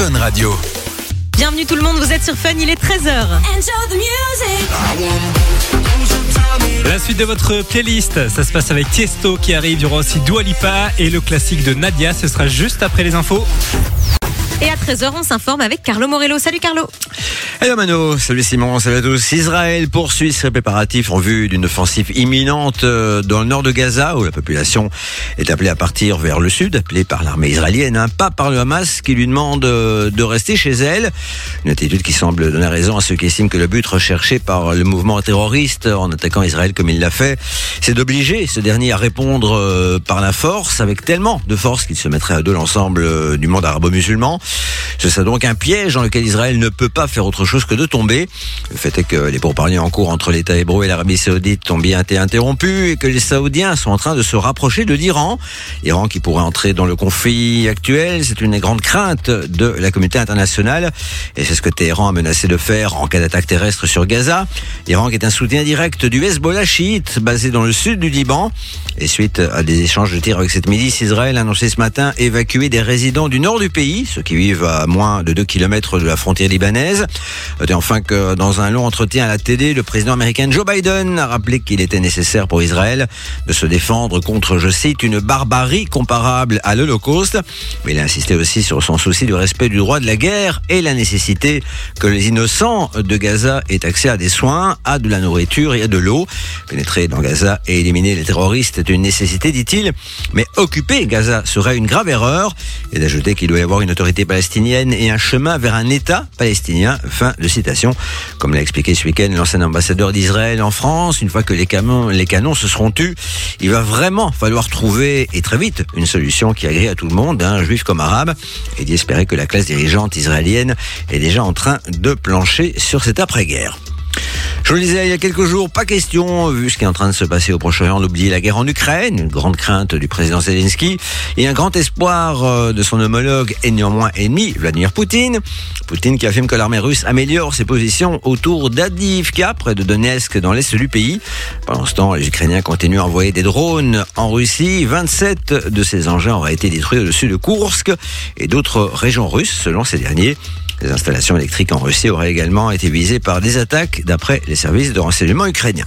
Fun Radio. Bienvenue tout le monde, vous êtes sur Fun, il est 13h. La suite de votre playlist, ça se passe avec Tiesto qui arrive, il y aura aussi Dua Lipa et le classique de Nadia, ce sera juste après les infos. Et à 13h, on s'informe avec Carlo Morello. Salut Carlo. Hello Mano, salut Simon, salut à tous. Israël poursuit ses préparatifs en vue d'une offensive imminente euh, dans le nord de Gaza où la population est appelée à partir vers le sud, appelée par l'armée israélienne, hein, pas par le Hamas qui lui demande euh, de rester chez elle. Une attitude qui semble donner raison à ceux qui estiment que le but recherché par le mouvement terroriste en attaquant Israël comme il l'a fait, c'est d'obliger ce dernier à répondre euh, par la force, avec tellement de force qu'il se mettrait à dos l'ensemble du monde arabo-musulman. Ce serait donc un piège dans lequel Israël ne peut pas faire autre chose que de tomber. Le fait est que les pourparlers en cours entre l'État hébreu et l'Arabie saoudite ont bien été interrompus et que les Saoudiens sont en train de se rapprocher de l'Iran. L'Iran qui pourrait entrer dans le conflit actuel, c'est une grande crainte de la communauté internationale et c'est ce que Téhéran a menacé de faire en cas d'attaque terrestre sur Gaza. L'Iran qui est un soutien direct du Hezbollah chiite basé dans le sud du Liban. Et suite à des échanges de tirs avec cette milice, Israël a annoncé ce matin évacuer des résidents du nord du pays, ceux qui vivent à moins de 2 km de la frontière libanaise. Et enfin que dans un long entretien à la télé, le président américain Joe Biden a rappelé qu'il était nécessaire pour Israël de se défendre contre, je cite, une barbarie comparable à l'Holocauste. Mais il a insisté aussi sur son souci du respect du droit de la guerre et la nécessité que les innocents de Gaza aient accès à des soins, à de la nourriture et à de l'eau. Pénétrer dans Gaza et éliminer les terroristes est une nécessité, dit-il. Mais occuper Gaza serait une grave erreur. Et d'ajouter qu'il doit y avoir une autorité palestinienne et un chemin vers un État palestinien. Fin de citation. Comme l'a expliqué ce week-end l'ancien ambassadeur d'Israël en France, une fois que les canons, se seront tus, il va vraiment falloir trouver, et très vite, une solution qui agrée à tout le monde, hein, juif comme arabe, et d'espérer que la classe dirigeante israélienne est déjà en train de plancher sur cette après-guerre. Je le disais il y a quelques jours, pas question, vu ce qui est en train de se passer au Proche-Orient, d'oublier la guerre en Ukraine, une grande crainte du président Zelensky, et un grand espoir euh, de son homologue et néanmoins ennemi, Vladimir Poutine. Poutine qui affirme que l'armée russe améliore ses positions autour d'Adivka, près de Donetsk, dans l'est du pays. Pendant ce temps, les Ukrainiens continuent à envoyer des drones en Russie. 27 de ces engins auraient été détruits au-dessus de Kursk et d'autres régions russes, selon ces derniers. Les installations électriques en Russie auraient également été visées par des attaques d'après les services de renseignement ukrainiens.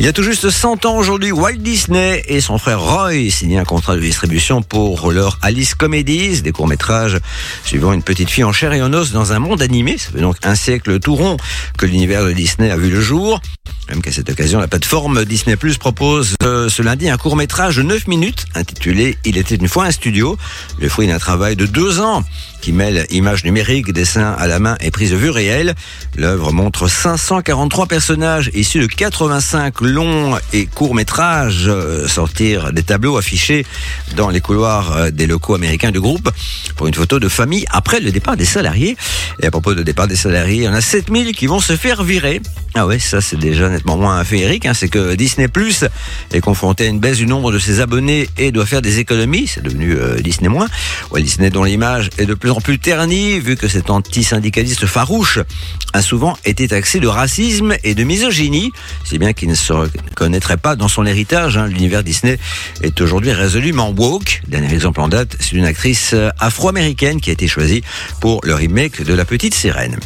Il y a tout juste 100 ans aujourd'hui, Walt Disney et son frère Roy signaient un contrat de distribution pour leur Alice Comedies, des courts-métrages suivant une petite fille en chair et en os dans un monde animé. Ça fait donc un siècle tout rond que l'univers de Disney a vu le jour. Même qu'à cette occasion, la plateforme Disney Plus propose euh, ce lundi un court métrage de 9 minutes intitulé Il était une fois un studio, le fruit d'un travail de deux ans qui mêle images numériques, dessins à la main et prise de vue réelle. L'œuvre montre 543 personnages issus de 85 longs et courts métrages euh, sortir des tableaux affichés dans les couloirs euh, des locaux américains du groupe pour une photo de famille après le départ des salariés. Et à propos de départ des salariés, il y en a 7000 qui vont se faire virer. Ah ouais, ça c'est déjà nettement moins féerique. Hein. C'est que Disney Plus est confronté à une baisse du nombre de ses abonnés et doit faire des économies. C'est devenu euh, Disney moins. Ouais, Disney dont l'image est de plus plus ternie, vu que cet antisyndicaliste farouche a souvent été taxé de racisme et de misogynie, si bien qu'il ne se reconnaîtrait pas dans son héritage. Hein. L'univers Disney est aujourd'hui résolument woke. Dernier exemple en date, c'est une actrice afro-américaine qui a été choisie pour le remake de La Petite Sirène.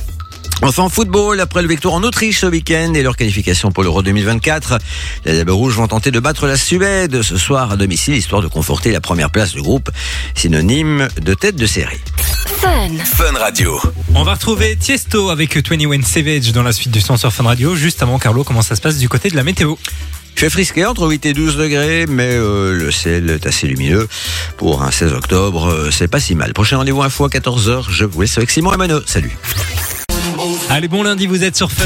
Enfin, football, après le victoire en Autriche ce week-end et leur qualification pour l'Euro 2024, les Diables Rouges vont tenter de battre la Suède ce soir à domicile, histoire de conforter la première place du groupe, synonyme de tête de série. Fun Radio. On va retrouver Tiesto avec 21 Savage dans la suite du son sur Fun Radio. Juste avant, Carlo, comment ça se passe du côté de la météo? Fait frisqué entre 8 et 12 degrés, mais euh, le ciel est assez lumineux. Pour un 16 octobre, euh, c'est pas si mal. Prochain rendez-vous info à 14h, je vous laisse avec Simon et Mano. Salut. Allez, bon lundi, vous êtes sur Fun.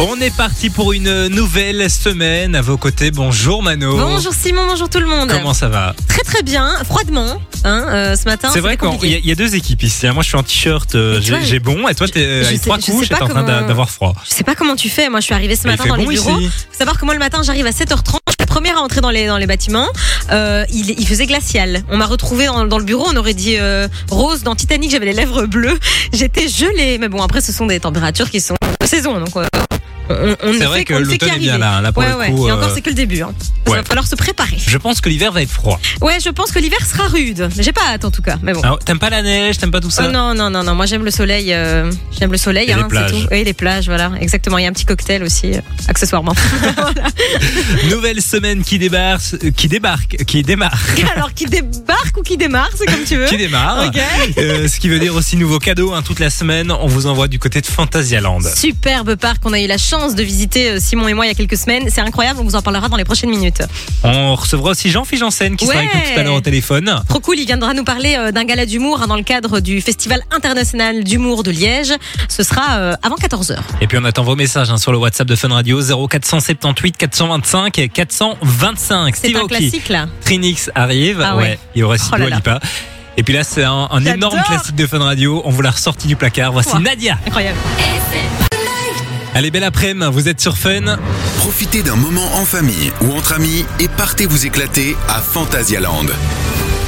On est parti pour une nouvelle semaine à vos côtés. Bonjour Mano. Bonjour Simon, bonjour tout le monde. Comment ça va? Très très bien, froidement, hein, euh, ce matin. C'est vrai qu'il y, a- y deux équipes ici. hein. Moi, je suis en t-shirt, euh, tu j'ai bon, et toi, t'es euh, je avec trois couches t'es en train d'avoir froid. Je sais pas comment tu fais. Moi, je suis arrivée ce matin dans les bon bureaux. ici. Faut savoir que moi, le matin, j'arrive à 7h30. Première à entrer dans les, bâtiments. Euh, il, faisait glacial. On m'a retrouvée dans, dans le bureau. On aurait dit euh, Rose dans Titanic. J'avais les lèvres bleues. J'étais gelée. Mais bon, après, ce sont des températures qui sont de saison. Donc, euh, on, on ne C'est vrai que l'automne est bien là, hein, là, pour ouais, le ouais. Et encore, euh, c'est que le début. Hein. Il ouais. va falloir se préparer. Je pense que l'hiver va être froid. Ouais, je pense que l'hiver sera rude. J'ai pas hâte en tout cas. Mais bon. Alors, T'aimes pas la neige, t'aimes pas tout ça Oh non, non, non, non. Moi, j'aime le soleil. euh, j'aime le soleil. Et les hein, c'est plages. tout. Et les plages, voilà. Exactement. Il y a un petit cocktail aussi, euh, accessoirement. Nouvelle semaine qui débarque, euh, qui débarque, qui démarre, Alors, qui débarque ou qui démarre, c'est comme tu veux. qui démarre. Ok. Euh, ce qui veut dire aussi nouveau cadeau hein, toute la semaine. On vous envoie du côté de Fantasyland. Superbe parc qu'on a eu la chance de visiter euh, Simon et moi il y a quelques semaines. C'est incroyable, on vous en parlera dans les prochaines minutes. On recevra aussi Jean-Philippe Janssen qui sera avec nous Ouais. tout à l'heure au téléphone. Trop cool, il viendra nous parler euh, d'un gala d'humour hein, dans le cadre du Festival international d'humour de Liège. Ce sera euh, avant 14h. Et puis on attend vos messages hein, sur le WhatsApp de Fun Radio 0478 425 et 425. C'est un classique là. Trinix arrive. Ah ouais. Il y aura Oh là Dua là. Lipa. Et puis là, c'est un, énorme classique de Fun Radio. On vous l'a ressorti du placard. Voici. Nadia. Incroyable. Allez, belle après-midi. Vous êtes sur Fun. Profitez d'un moment en famille ou entre amis et partez vous éclater à Phantasialand.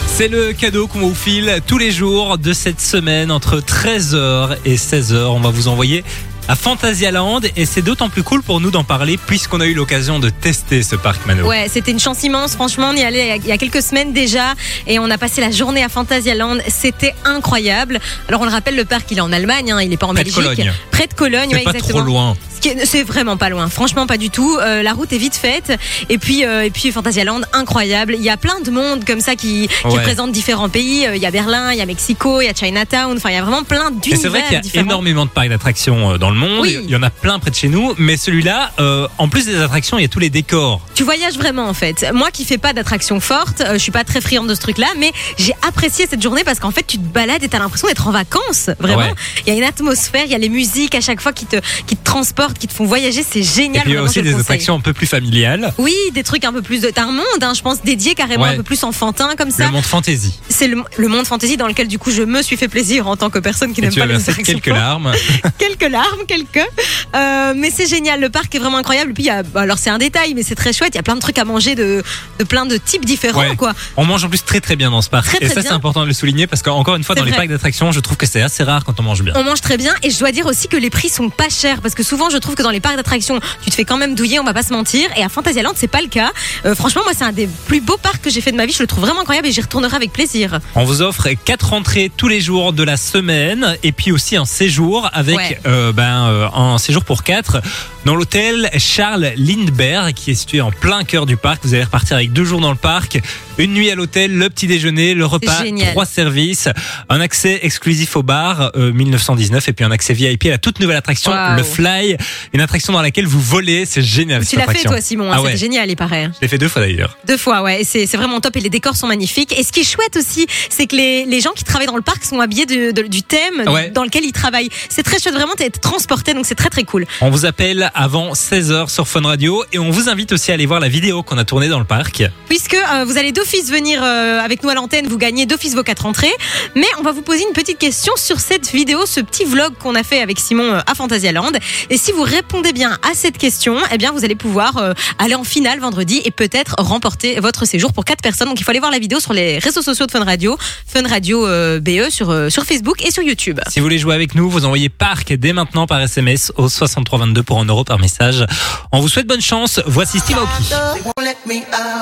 C'est le cadeau qu'on vous file tous les jours de cette semaine entre 13h et 16h. On va vous envoyer à Fantasyland et c'est d'autant plus cool pour nous d'en parler puisqu'on a eu l'occasion de tester ce parc Mano. Ouais, c'était une chance immense. Franchement, on y allait il y a quelques semaines déjà et on a passé la journée à Phantasialand. C'était incroyable. Alors on le rappelle, le parc il est en Allemagne, hein, il est pas en Près de Belgique. Cologne. Près de Cologne, C'est ouais, pas exactement. trop loin. C'est vraiment pas loin, franchement pas du tout. Euh, la route est vite faite et puis euh, et puis Phantasialand incroyable. Il y a plein de monde comme ça qui, qui Ouais. représente différents pays. Euh, Il y a Berlin, il y a Mexico, il y a Chinatown. Enfin il y a vraiment plein d'univers c'est vrai qu'il y a différents. énormément de parcs d'attractions euh, dans le monde. Oui. Il y en a plein près de chez nous. Mais celui-là, euh, en plus des attractions, il y a tous les décors. Tu voyages vraiment en fait. Moi qui fais pas d'attraction forte, euh, je suis pas très friande de ce truc-là, mais j'ai apprécié cette journée parce qu'en fait tu te balades et t'as l'impression d'être en vacances. Vraiment, Ouais. il y a une atmosphère, il y a les musiques à chaque fois qui te qui te transportent, qui te font voyager. C'est Et génial. puis il y a aussi des attractions un peu plus familiales. Oui, des trucs un peu plus de. T'as un monde, hein, je pense, dédié carrément Ouais. un peu plus enfantin comme ça. Le monde fantasy. C'est le, le monde fantasy dans lequel du coup je me suis fait plaisir en tant que personne qui n'aime pas as les attractions quelques fortes. larmes. quelques larmes, quelques. Euh, mais c'est génial, le parc est vraiment incroyable. Puis il y a, bah, alors c'est un détail, mais c'est très chouette. Il y a plein de trucs à manger de, de plein de types différents, Ouais. quoi. On mange en plus très très bien dans ce parc. Très, et ça, c'est bien. important de le souligner parce qu'encore une fois, C'est dans les vrai. parcs d'attractions, je trouve que c'est assez rare quand on mange bien. On mange très bien et je dois dire aussi que les prix sont pas chers parce que souvent je trouve que dans les parcs d'attractions tu te fais quand même douiller, on va pas se mentir. Et à Fantasyland c'est pas le cas. Euh, franchement moi c'est un des plus beaux parcs que j'ai fait de ma vie. Je le trouve vraiment incroyable et j'y retournerai avec plaisir. On vous offre quatre entrées tous les jours de la semaine et puis aussi un séjour avec Ouais. euh, ben, euh, un séjour pour quatre dans l'hôtel Charles Lindbergh qui est situé en plein cœur du parc. Vous allez repartir avec deux jours dans le parc, une nuit à l'hôtel, le petit déjeuner, le repas, génial. trois services, un accès exclusif au bar euh, 1919 et puis un accès VIP à la toute nouvelle attraction le Fly, une attraction dans laquelle vous volez. C'est génial. Tu l'as fait toi Simon, hein, Ah ouais. génial il paraît. Je l'ai fait deux fois d'ailleurs. Deux fois, ouais. C'est c'est vraiment top et les décors sont magnifiques. Et ce qui est chouette aussi, c'est que les, les gens qui travaillent dans le parc sont habillés de- de- du thème Ouais. dans lequel ils travaillent. C'est très chouette, vraiment, t'es transporté, donc c'est très très cool. On vous appelle avant 16h sur Fun Radio et on vous invite aussi à aller voir la vidéo qu'on a tournée dans le parc. Puisque euh, vous allez d'office venir euh, avec nous à l'antenne, vous gagnez d'office vos quatre entrées. Mais on va vous poser une petite question sur cette vidéo, ce petit vlog qu'on a fait avec Simon euh, à Phantasialand. Et si vous répondez bien à cette question, eh bien vous allez pouvoir euh, aller en finale vendredi et peut-être remporter votre séjour pour quatre personnes. Donc il faut aller voir la vidéo sur les réseaux sociaux de Fun Radio, Fun Radio BE sur, sur Facebook et sur YouTube. Si vous voulez jouer avec nous, vous envoyez parc dès maintenant par SMS au 6322 pour 1 euro par message. On vous souhaite bonne chance. Voici Steve Aoki.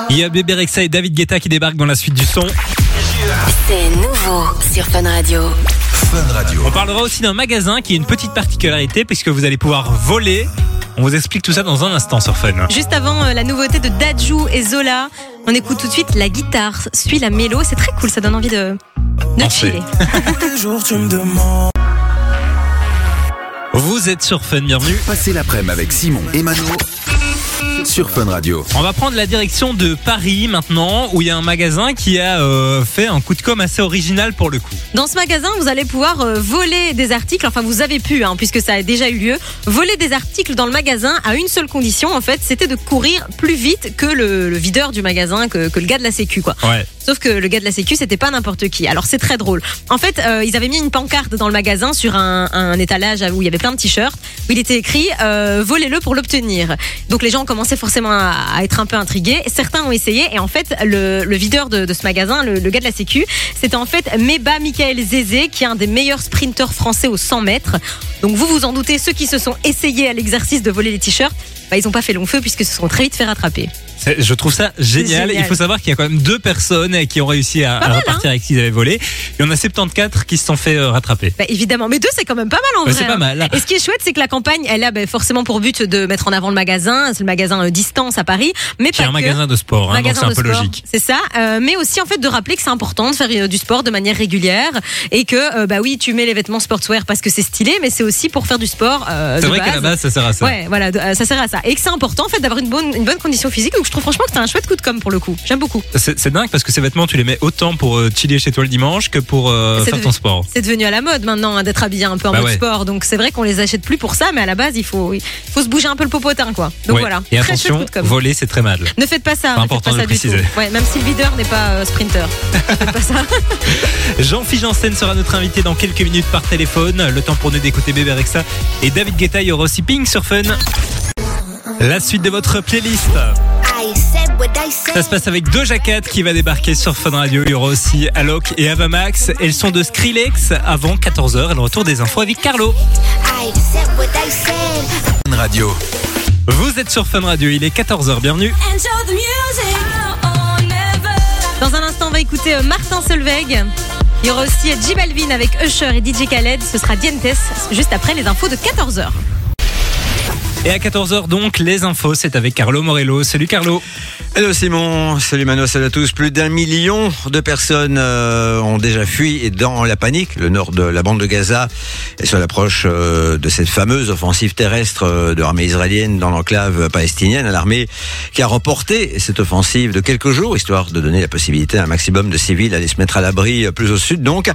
Il y a Bébé Rexa et David Guetta qui débarquent dans la suite du son. C'est nouveau sur Fun Radio. Fun Radio. On parlera aussi d'un magasin qui a une petite particularité puisque vous allez pouvoir voler. On vous explique tout ça dans un instant sur Fun. Juste avant euh, la nouveauté de Dajou et Zola, on écoute tout de suite la guitare, suit la mélo. C'est très cool, ça donne envie de, de chiller. Vous êtes sur Fun, bienvenue. Passez l'après-midi avec Simon et Mano sur Fun Radio. On va prendre la direction de Paris maintenant où il y a un magasin qui a euh, fait un coup de com assez original pour le coup. Dans ce magasin, vous allez pouvoir euh, voler des articles, enfin vous avez pu, hein, puisque ça a déjà eu lieu, voler des articles dans le magasin à une seule condition, en fait, c'était de courir plus vite que le, le videur du magasin, que, que le gars de la sécu, quoi. Ouais. Sauf que le gars de la Sécu, c'était pas n'importe qui. Alors c'est très drôle. En fait, euh, ils avaient mis une pancarte dans le magasin sur un, étalage où il y avait plein de t-shirts où il était écrit euh, volez-le pour l'obtenir. Donc les gens commençaient forcément à, être un peu intrigués. Certains ont essayé et en fait le, videur de, ce magasin, le, le gars de la Sécu, c'était en fait Meba Michael Zézé qui est un des meilleurs sprinteurs français aux 100 mètres. Donc vous vous en doutez, ceux qui se sont essayés à l'exercice de voler les t-shirts, bah, ils n'ont pas fait long feu puisque se sont très vite fait rattraper. Je trouve ça génial. génial. Il faut savoir qu'il y a quand même deux personnes qui ont réussi à, à mal, repartir avec ce qu'ils avaient volé. Il y en a 74 qui se sont fait euh, rattraper. Bah, évidemment, mais deux c'est quand même pas mal en Bah, vrai. c'est pas hein. Et ce qui est chouette, c'est que la campagne, elle a bah, forcément pour but de mettre en avant le magasin, c'est le magasin euh, Distance à Paris, mais Qui est un que. magasin de sport, hein, donc c'est un peu sport, logique. C'est ça, euh, mais aussi en fait de rappeler que c'est important de faire euh, du sport de manière régulière et que bah oui, tu mets les vêtements sportswear parce que c'est stylé, mais c'est aussi pour faire du sport. C'est vrai qu'à la base, ça sert à ça. Ouais, voilà, ça sert à ça. Et que c'est important en fait d'avoir une bonne, une bonne condition physique. Donc je trouve franchement que c'est un chouette coup de com pour le coup. J'aime beaucoup. C'est dingue parce que ces vêtements, tu les mets autant pour euh, chiller chez toi le dimanche que pour euh, faire devenu- ton sport. C'est devenu à la mode maintenant hein, d'être habillé un peu en Bah mode ouais. sport. Donc c'est vrai qu'on les achète plus pour ça, mais à la base il faut, il faut se bouger un peu le popotin quoi. Donc Ouais. voilà. Et Très chouette attention, coup de com. voler, c'est très mal. Ne faites pas ça. Pas important pas de ça le du tout. préciser. Ouais, même si le videur n'est pas euh, sprinter. Ne faites pas ça. Jean-Philippe Janssen sera notre invité dans quelques minutes par téléphone. Le temps pour nous d'écouter Bébé Rexa. Et David Guetta, il y aura aussi Ping sur Fun. La suite de votre playlist. I said what I said. Ça se passe avec Doja Cat qui va débarquer sur Fun Radio. Il y aura aussi Alok et Avamax. Elles sont de Skrillex avant 14h. Et le retour des infos avec Carlo. I said what I said. Radio. Vous êtes sur Fun Radio. Il est 14h. Bienvenue. Dans un instant, on va écouter euh, Martin Solveig. Il y aura aussi J Balvin avec Usher et DJ Khaled. Ce sera Dientes juste après les infos de 14h. Et à 14h donc, les infos, c'est avec Carlo Morello. Salut Carlo. Hello Simon, salut Mano, salut à tous. Plus d'un million de personnes euh, ont déjà fui dans la panique, le nord de la bande de Gaza, et sur l'approche euh, de cette fameuse offensive terrestre euh, de l'armée israélienne dans l'enclave palestinienne. L'armée qui a remporté cette offensive de quelques jours, histoire de donner la possibilité à un maximum de civils d'aller se mettre à l'abri plus au sud donc.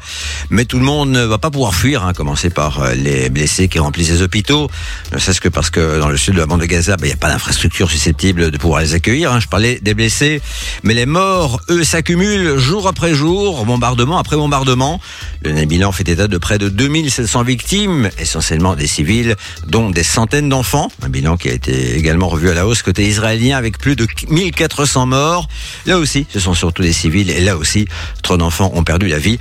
Mais tout le monde ne va pas pouvoir fuir, hein, commencer par les blessés qui remplissent les hôpitaux, ne serait-ce que parce que dans le sud de la bande de Gaza, ben, il n'y a pas d'infrastructure susceptible de pouvoir les accueillir. hein. Je parlais des blessés, mais les morts, eux, s'accumulent jour après jour, bombardement après bombardement. Le bilan fait état de près de 2700 victimes, essentiellement des civils, dont des centaines d'enfants. Un bilan qui a été également revu à la hausse côté israélien avec plus de 1400 morts. Là aussi, ce sont surtout des civils et là aussi, trop d'enfants ont perdu la vie.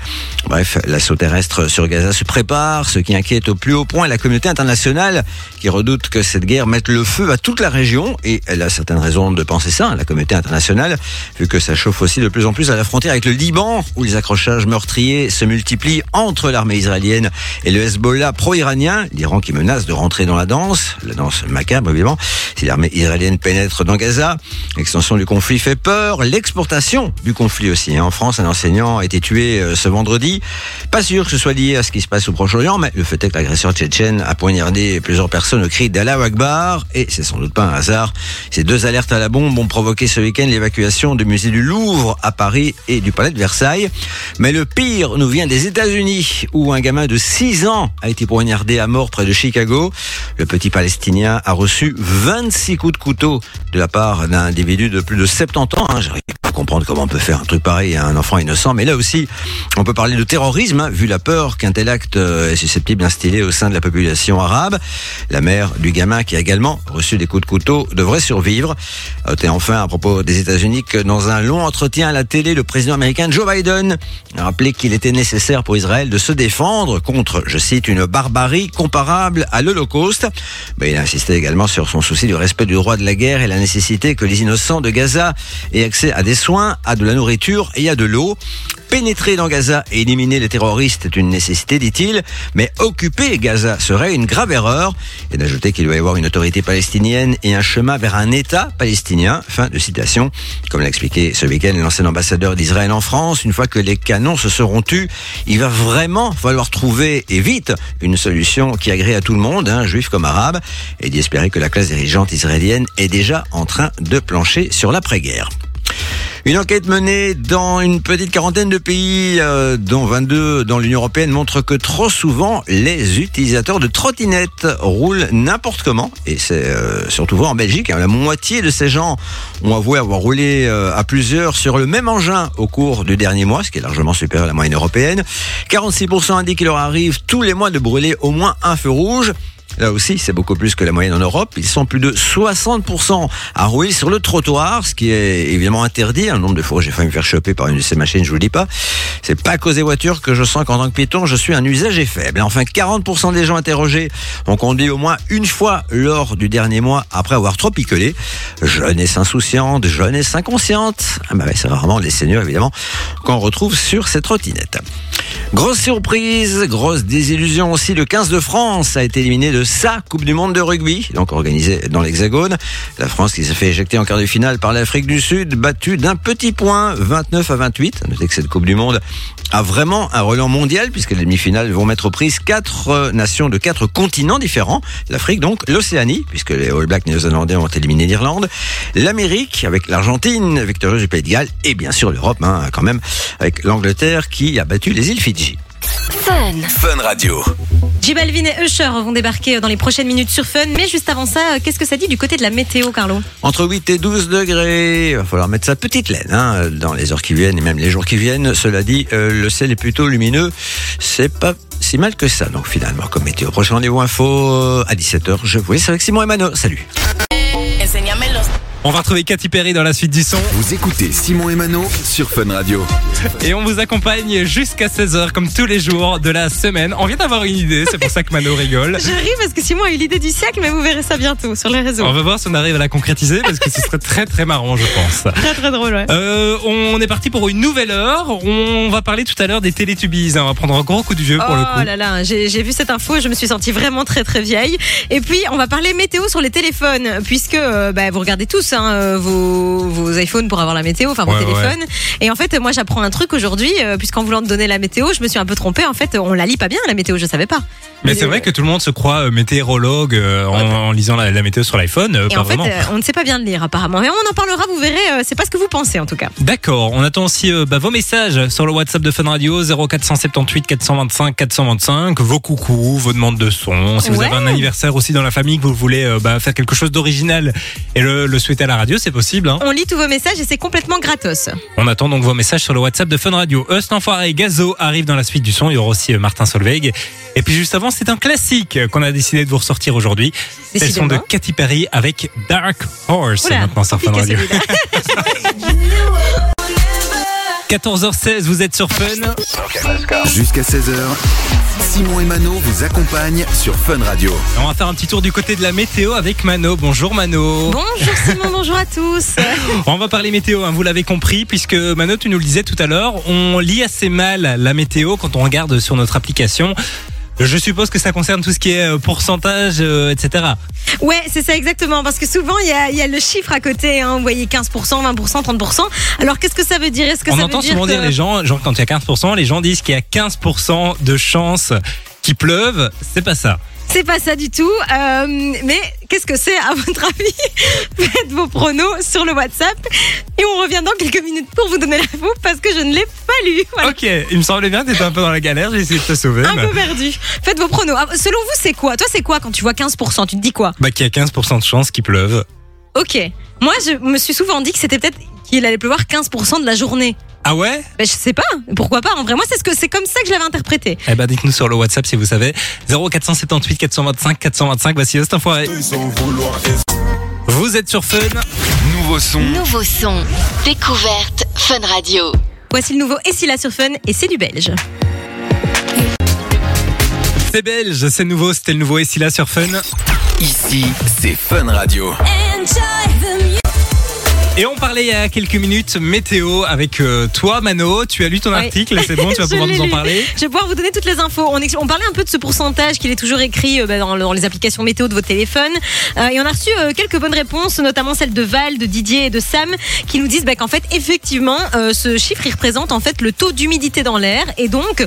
Bref, l'assaut terrestre sur Gaza se prépare, ce qui inquiète au plus haut point la communauté internationale qui redoute que cette guerre mette le feu à toute la région et elle a certaines raisons de penser ça, hein, la communauté internationale, vu que ça chauffe aussi de plus en plus à la frontière avec le Liban où les accrochages meurtriers se multiplient entre l'armée israélienne et le Hezbollah pro-iranien, l'Iran qui menace de rentrer dans la danse, la danse macabre évidemment, si l'armée israélienne pénètre dans Gaza, l'extension du conflit fait peur, l'exportation du conflit aussi. hein. En France, un enseignant a été tué euh, ce vendredi. Pas sûr que ce soit lié à ce qui se passe au Proche-Orient, mais le fait est que l'agresseur tchétchène a poignardé plusieurs personnes au cri d'Allah Akbar, et c'est sans doute pas un hasard. Ces deux alertes à la bombe ont provoqué ce week-end l'évacuation du musée du Louvre à Paris et du palais de Versailles. Mais le pire nous vient des États-Unis, où un gamin de 6 ans a été poignardé à mort près de Chicago. Le petit Palestinien a reçu 26 coups de couteau de la part d'un individu de plus de 70 ans. Hein. J'arrive pas à comprendre comment on peut faire un truc pareil à un enfant innocent. Mais là aussi, on peut parler de terrorisme, hein, vu la peur qu'un tel acte euh, est susceptible d'instiller au sein de la population arabe. La mère du gamin, qui a également reçu des coups de couteau, devrait survivre. Et enfin, à propos des États-Unis, que dans un long entretien à la télé, le président américain Joe Biden a rappelé qu'il était nécessaire pour Israël de se défendre contre, je cite, une barbarie comparable à l'Holocauste. Mais il a insisté également sur son souci du respect du droit de la guerre et la nécessité que les innocents de Gaza aient accès à des soins, à de la nourriture et à de l'eau. Pénétrer dans Gaza et éliminer les terroristes est une nécessité, dit-il, mais occuper Gaza serait une grave erreur. Et d'ajouter qu'il doit y avoir une autorité palestinienne et un chemin vers un État palestinien. Fin de citation. Comme l'a expliqué ce week-end l'ancien ambassadeur d'Israël en France, une fois que les canons se seront tus, il va vraiment falloir trouver, et vite, une solution qui agrée à tout le monde, hein, juif comme arabe, et d'y espérer que la classe dirigeante israélienne est déjà en train de plancher sur l'après-guerre. Une enquête menée dans une petite quarantaine de pays, euh, dont 22 dans l'Union européenne, montre que trop souvent, les utilisateurs de trottinettes roulent n'importe comment. Et c'est euh, surtout vrai en Belgique. hein. La moitié de ces gens ont avoué avoir roulé euh, à plusieurs sur le même engin au cours du dernier mois, ce qui est largement supérieur à la moyenne européenne. 46% indiquent qu'il leur arrive tous les mois de brûler au moins un feu rouge. Là aussi, c'est beaucoup plus que la moyenne en Europe. Ils sont plus de 60% à rouler sur le trottoir, ce qui est évidemment interdit. Un nombre de fois, j'ai failli me faire choper par une de ces machines, je vous le dis pas. C'est pas à cause des voitures que je sens qu'en tant que piéton, je suis un usager faible. Enfin, 40% des gens interrogés ont conduit au moins une fois lors du dernier mois après avoir trop picolé. Jeunesse insouciante, jeunesse inconsciente. Ah bah c'est rarement les seigneurs, évidemment, qu'on retrouve sur ces trottinettes. Grosse surprise, grosse désillusion aussi. Le 15 de France a été éliminé de sa Coupe du Monde de rugby, donc organisée dans l'Hexagone. La France qui s'est fait éjecter en quart de finale par l'Afrique du Sud, battue d'un petit point, 29 à 28. Notez que cette Coupe du Monde a vraiment un relan mondial puisque les demi-finales vont mettre aux prises quatre euh, nations de quatre continents différents. L'Afrique donc, l'Océanie puisque les All Blacks néo-zélandais ont éliminé l'Irlande, l'Amérique avec l'Argentine, victorieuse du Pays de Galles et bien sûr l'Europe hein, quand même avec l'Angleterre qui a battu les îles Fidji. Fun. Fun Radio. J Balvin et Usher vont débarquer dans les prochaines minutes sur Fun. Mais juste avant ça, qu'est-ce que ça dit du côté de la météo, Carlo? Entre 8 et 12 degrés, il va falloir mettre sa petite laine hein, dans les heures qui viennent et même les jours qui viennent. Cela dit, euh, le ciel est plutôt lumineux. C'est pas si mal que ça, donc finalement, comme météo. Prochain rendez-vous info euh, à 17h. Je vous laisse avec Simon et Mano. Salut. On va retrouver Katy Perry dans la suite du son. Vous écoutez Simon et Mano sur Fun Radio. Et on vous accompagne jusqu'à 16h comme tous les jours de la semaine. On vient d'avoir une idée, c'est pour ça que Mano rigole. Je ris parce que Simon a eu l'idée du siècle, mais vous verrez ça bientôt sur les réseaux. On va voir si on arrive à la concrétiser parce que ce serait très très marrant je pense. Très très drôle, ouais. Euh, on est parti pour une nouvelle heure. On va parler tout à l'heure des Télétubies. On va prendre un gros coup de vieux pour le Oh coup. là là, j'ai vu cette info, je me suis sentie vraiment très très vieille. Et puis on va parler météo sur les téléphones, puisque euh, bah, vous regardez tous hein, euh, vos, vos iPhones pour avoir la météo, enfin vos Ouais, téléphones. Et en fait, moi j'apprends un truc aujourd'hui, euh, puisqu'en voulant te donner la météo, je me suis un peu trompée. En fait, on la lit pas bien la météo, je savais pas. Mais c'est vrai que tout le monde se croit euh, météorologue euh, en, en lisant la, la météo sur l'iPhone. euh, Et pas en fait, vraiment. euh, on ne sait pas bien le lire apparemment. Mais on en parlera, vous verrez. euh, c'est pas ce que vous pensez en tout cas. D'accord, on attend aussi euh, bah, vos messages sur le WhatsApp de Fun Radio 0478 425 425, vos coucous, vos demandes de son. Si vous avez un anniversaire aussi dans la famille que vous voulez euh, bah, faire quelque chose d'original et le, le souhaiter à la radio, c'est possible. hein. On lit tous vos messages et c'est complètement gratos. On attend donc vos messages sur le WhatsApp de Fun Radio. Eust l'enfoiré et Gazo arrivent dans la suite du son. Il y aura aussi euh, Martin Solveig. Et puis juste avant, c'est un classique qu'on a décidé de vous ressortir aujourd'hui. C'est le son de. Katy Perry avec Dark Horse Oula, maintenant sur Fun Radio. celui-là. 14h16, vous êtes sur Fun. Jusqu'à 16h, Simon et Mano vous accompagnent sur Fun Radio. On va faire un petit tour du côté de la météo avec Mano. Bonjour Mano. Bonjour Simon, bonjour à tous. On va parler météo, hein, vous l'avez compris, puisque Mano, tu nous le disais tout à l'heure, on lit assez mal la météo quand on regarde sur notre application. Je suppose que ça concerne tout ce qui est euh, pourcentage, euh, etc. Ouais, c'est ça exactement, parce que souvent il y a, il y a le chiffre à côté, hein, vous voyez 15%, 20%, 30%. Alors qu'est-ce que ça veut dire? Est-ce que on ça entend veut dire souvent que... dire les gens, genre quand il y a 15%, les gens disent qu'il y a 15% de chances qu'il pleuve. C'est pas ça. C'est pas ça du tout. Euh, mais qu'est-ce que c'est à votre avis? Faites vos pronos sur le WhatsApp et on revient dans quelques minutes pour vous donner l'info parce que je ne l'ai pas lu. Voilà. Ok, il me semblait bien que t'étais un peu dans la galère, j'ai essayé de te sauver. Un mais- peu perdu. Faites vos pronos. Ah, Selon vous, c'est quoi? Toi, c'est quoi quand tu vois 15% Tu te dis quoi? Bah, qu'il y a 15% de chances qu'il pleuve. Ok. Moi, je me suis souvent dit que c'était peut-être qu'il allait pleuvoir 15% de la journée. Ah ouais? Ben, je sais pas. Pourquoi pas? En vrai, moi, c'est ce que c'est comme ça que je l'avais interprété. Eh ben, dites-nous sur le WhatsApp si vous savez. 0478 425 425, voici Austin Foiré. Vous êtes sur Fun. Nouveau son, Nouveau son. Découverte Fun Radio. Voici le nouveau Et si la sur Fun et c'est du belge. C'est belge, c'est nouveau, c'était le nouveau et là sur Fun. ici c'est Fun Radio. Et on parlait il y a quelques minutes météo avec euh, toi Mano. Tu as lu ton article, c'est bon, tu vas pouvoir nous en parler. Je vais pouvoir vous donner toutes les infos. On, parlait un peu de ce pourcentage qu'il est toujours écrit euh, bah, dans, dans les applications météo de votre téléphone. Euh, et on a reçu quelques bonnes réponses, notamment celles de Val, de Didier et de Sam, qui nous disent bah, qu'en fait, effectivement, ce chiffre, il représente en fait le taux d'humidité dans l'air et donc,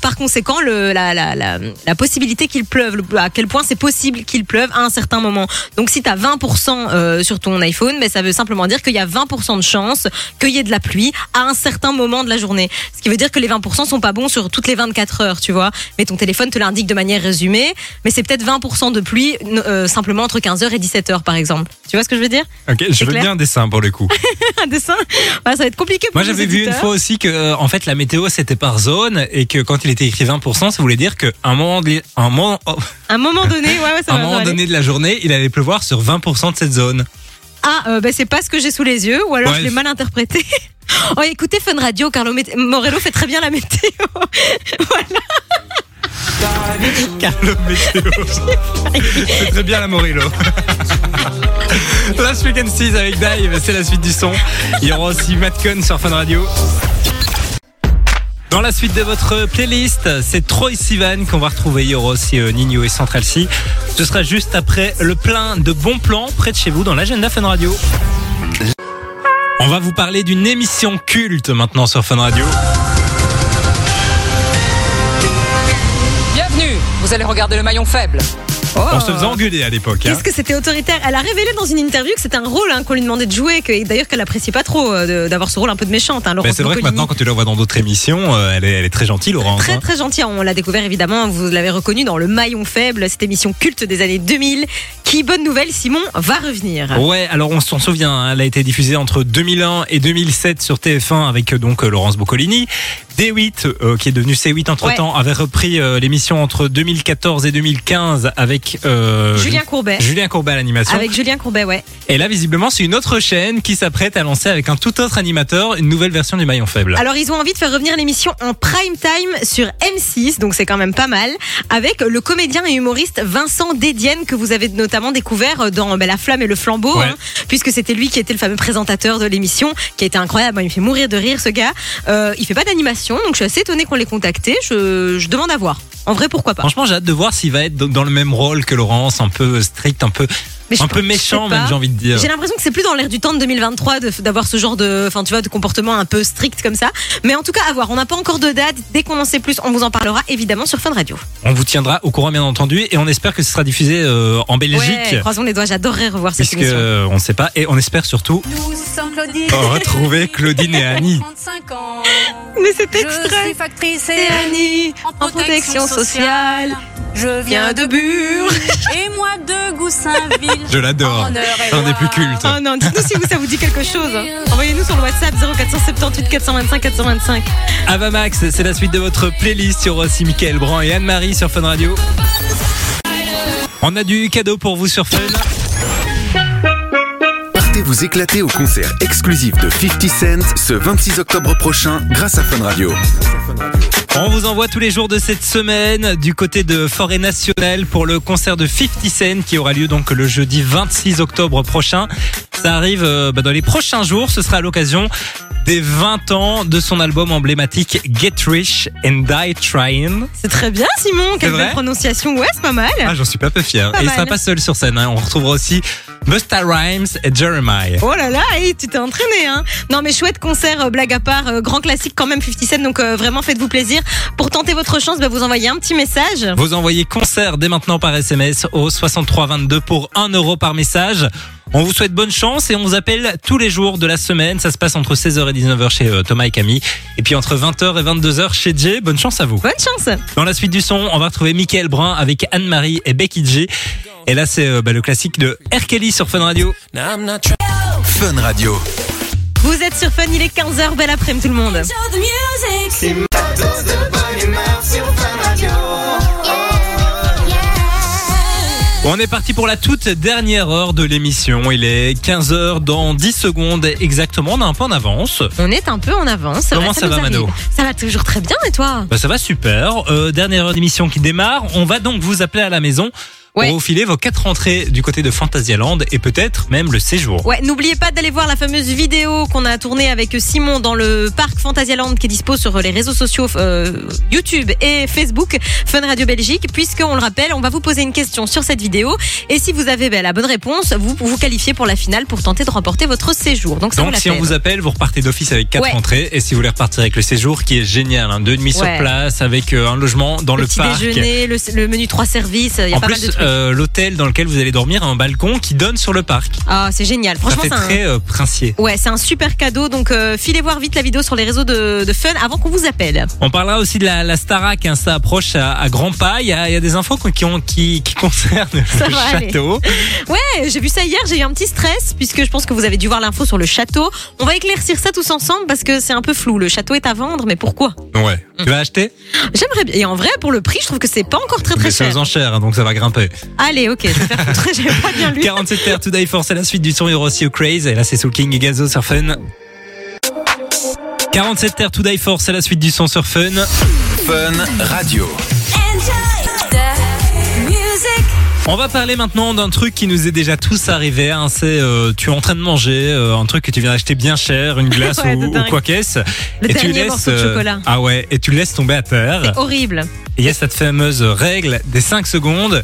par conséquent, le, la, la, la, la possibilité qu'il pleuve, le- à quel point c'est possible qu'il pleuve à un certain moment. Donc, si tu as 20% euh, sur ton iPhone, bah, ça veut simplement simplement dire qu'il y a 20% de chance qu'il y ait de la pluie à un certain moment de la journée. Ce qui veut dire que les 20% sont pas bons sur toutes les 24 heures, tu vois. Mais ton téléphone te l'indique de manière résumée, mais c'est peut-être 20% de pluie euh, simplement entre 15h et 17h par exemple. Tu vois ce que je veux dire? Ok, je veux bien un dessin pour le coup. Un dessin? Voilà, Ça va être compliqué pour Moi, j'avais vu une fois aussi que, euh, en fait, la météo c'était par zone et que quand il était écrit 20%, ça voulait dire qu'à un moment, de- un moment, oh, un moment donné, ouais, ouais, ça un va moment donné de la journée, il allait pleuvoir sur 20% de cette zone. Ah, bah, c'est pas ce que j'ai sous les yeux, ou alors Ouais. je l'ai mal interprété. Oh, écoutez Fun Radio, Carlo Morello fait très bien la météo. Carlo Météo. c'est très bien la Morillo. Last Weekend 6 avec Dave, c'est la suite du son. Il y aura aussi Matt Cohn sur Fun Radio. Dans la suite de votre playlist, c'est Troy Sivan qu'on va retrouver. Il y aura aussi euh, Nino et Central C. Ce sera juste après le plein de bons plans près de chez vous dans l'agenda Fun Radio. On va vous parler d'une émission culte maintenant sur Fun Radio. Bienvenue, vous allez regarder le maillon faible. On se faisait engueuler à l'époque. hein. Qu'est-ce que c'était autoritaire? Elle a révélé dans une interview que c'était un rôle hein, qu'on lui demandait de jouer, que, d'ailleurs qu'elle appréciait pas trop euh, d'avoir ce rôle un peu de méchante. Hein, c'est vrai que maintenant, quand tu la vois dans d'autres émissions, euh, elle, est, elle est très gentille, Laurence. Très très gentil, on l'a découvert évidemment, vous l'avez reconnu dans Le Maillon Faible, cette émission culte des années 2000, qui, bonne nouvelle, Simon, va revenir. Ouais, alors on s'en souvient, hein, elle a été diffusée entre 2001 et 2007 sur TF1 avec euh, donc euh, Laurence Boccolini. D8, euh, qui est devenu C8 entre temps, avait repris euh, l'émission entre 2014 et 2015 avec euh, Julien Courbet. Julien Courbet à l'animation. Avec Julien Courbet, ouais. Et là, visiblement, c'est une autre chaîne qui s'apprête à lancer avec un tout autre animateur une nouvelle version du Maillon Faible. Alors ils ont envie de faire revenir l'émission en prime time sur M6, donc c'est quand même pas mal, avec le comédien et humoriste Vincent Dédienne que vous avez notamment découvert dans ben, La Flamme et le Flambeau, Ouais. hein, puisque c'était lui qui était le fameux présentateur de l'émission, qui a été incroyable, il me fait mourir de rire ce gars. Euh, il fait pas d'animation, donc je suis assez étonnée qu'on l'ait contacté, je, je demande à voir. En vrai, pourquoi pas Franchement, j'ai hâte de voir s'il va être dans le même rôle que Laurence, un peu strict, un peu, Mais un peu méchant, même, j'ai envie de dire. J'ai l'impression que c'est plus dans l'air du temps de 2023 de- d'avoir ce genre de, enfin tu vois, de comportement un peu strict comme ça. Mais en tout cas, à voir. On n'a pas encore de date. Dès qu'on en sait plus, on vous en parlera évidemment sur Fun Radio. On vous tiendra au courant, bien entendu, et on espère que ce sera diffusé euh, en Belgique. Ouais, croisons les doigts. J'adorerais revoir cette Puisque émission. euh, on ne sait pas, et on espère surtout Nous sommes Claudine. retrouver Claudine et Annie. 35 ans. Mais cet Je extrait. suis factrice C'est et Annie en protection sociale. Je Viens de Bure. Et moi de Goussainville. Je l'adore. C'est un des plus cultes. Oh non, dites-nous si vous, ça vous dit quelque chose. hein. Envoyez-nous sur le WhatsApp 0478 425 425. Avamax, c'est la suite de votre playlist sur aussi Michael Brand et Anne-Marie sur Fun Radio. On a du cadeau pour vous sur Fun. Vous éclater au concert exclusif de 50 Cent ce 26 octobre prochain grâce à Fun Radio. On vous envoie tous les jours de cette semaine du côté de Forêt Nationale pour le concert de 50 Cent qui aura lieu donc le jeudi 26 octobre prochain. Ça arrive euh, bah, dans les prochains jours. Ce sera l'occasion des 20 ans de son album emblématique Get Rich and Die Trying. C'est très bien, Simon. Quelle belle prononciation. Ouais, c'est pas mal. Ah, j'en suis pas peu fier. Pas et il sera pas seul sur scène. hein. On retrouvera aussi Busta Rhymes et Jeremiah. Oh là là, hey, tu t'es entraîné, hein Non mais chouette concert, euh, blague à part, euh, grand classique quand même 50 Cent, donc euh, vraiment faites-vous plaisir. Pour tenter votre chance, bah, vous envoyez un petit message. Vous envoyez concert dès maintenant par SMS au 6322 pour 1 euro par message. On vous souhaite bonne chance et on vous appelle tous les jours de la semaine. Ça se passe entre 16h et 19h chez euh, Thomas et Camille. Et puis entre 20h et 22h chez Jay. Bonne chance à vous. Bonne chance Dans la suite du son, on va retrouver Michael Brun avec Anne-Marie et Becky G. Et là, c'est euh, bah, le classique de R. Kelly sur Fun Radio. Fun Radio. Vous êtes sur Fun, il est 15h, belle après-midi tout le monde. On est parti pour la toute dernière heure de l'émission. Il est 15h dans 10 secondes exactement. On est un peu en avance. On est un peu en avance. Comment ça va. Mano Ça va toujours très bien et toi? Bah, ça va super. Euh, dernière heure d'émission qui démarre. On va donc vous appeler à la maison Ouais. vous filer vos quatre entrées du côté de Fantasyland et peut-être même le séjour. Ouais, n'oubliez pas d'aller voir la fameuse vidéo qu'on a tournée avec Simon dans le parc Fantasyland qui est dispo sur les réseaux sociaux euh, YouTube et Facebook Fun Radio Belgique puisqu'on le rappelle, on va vous poser une question sur cette vidéo et si vous avez ben, la bonne réponse, vous vous qualifiez pour la finale pour tenter de remporter votre séjour. Donc ça Donc si on vous appelle, vous repartez d'office avec quatre Ouais. entrées et si vous voulez repartir avec le séjour qui est génial, hein, deux nuits sur Ouais. place avec euh, un logement dans le, le petit parc. déjeuner, le, le menu trois services, il y a En pas plus, mal de trucs. Euh, l'hôtel dans lequel vous allez dormir a un balcon qui donne sur le parc. Ah, c'est génial. Franchement, c'est un... très euh, princier. Ouais, c'est un super cadeau. Donc, euh, filez voir vite la vidéo sur les réseaux de, de Fun avant qu'on vous appelle. On parlera aussi de la, la Starac, hein, ça approche à, à grands pas. Il y a, il y a des infos qui, ont, qui, qui concernent Ça le aller. château. Ouais, j'ai vu ça hier. J'ai eu un petit stress puisque je pense que vous avez dû voir l'info sur le château. On va éclaircir ça tous ensemble parce que c'est un peu flou. Le château est à vendre, mais pourquoi? Ouais. Tu vas acheter? J'aimerais bien. Et en vrai, pour le prix, je trouve que c'est pas encore très très Mais c'est cher. aux enchères, hein, donc ça va grimper. Allez, ok, je vais faire foutre. J'avais pas bien lu. 47 Terre Today Force, c'est la suite du son Euro aussi au Craze. Et là, c'est Soul King et Gazo sur Fun. 47 Terre Today Force, c'est la suite du son sur Fun. Fun Radio. On va parler maintenant d'un truc qui nous est déjà tous arrivé. Hein, c'est euh, tu es en train de manger euh, un truc que tu viens d'acheter bien cher, une glace Ouais, ou, quoi qu'est-ce. Le et tu laisses de euh, chocolat. ah ouais, et tu le laisses tomber à terre. C'est horrible. Et il y a cette fameuse règle des 5 secondes.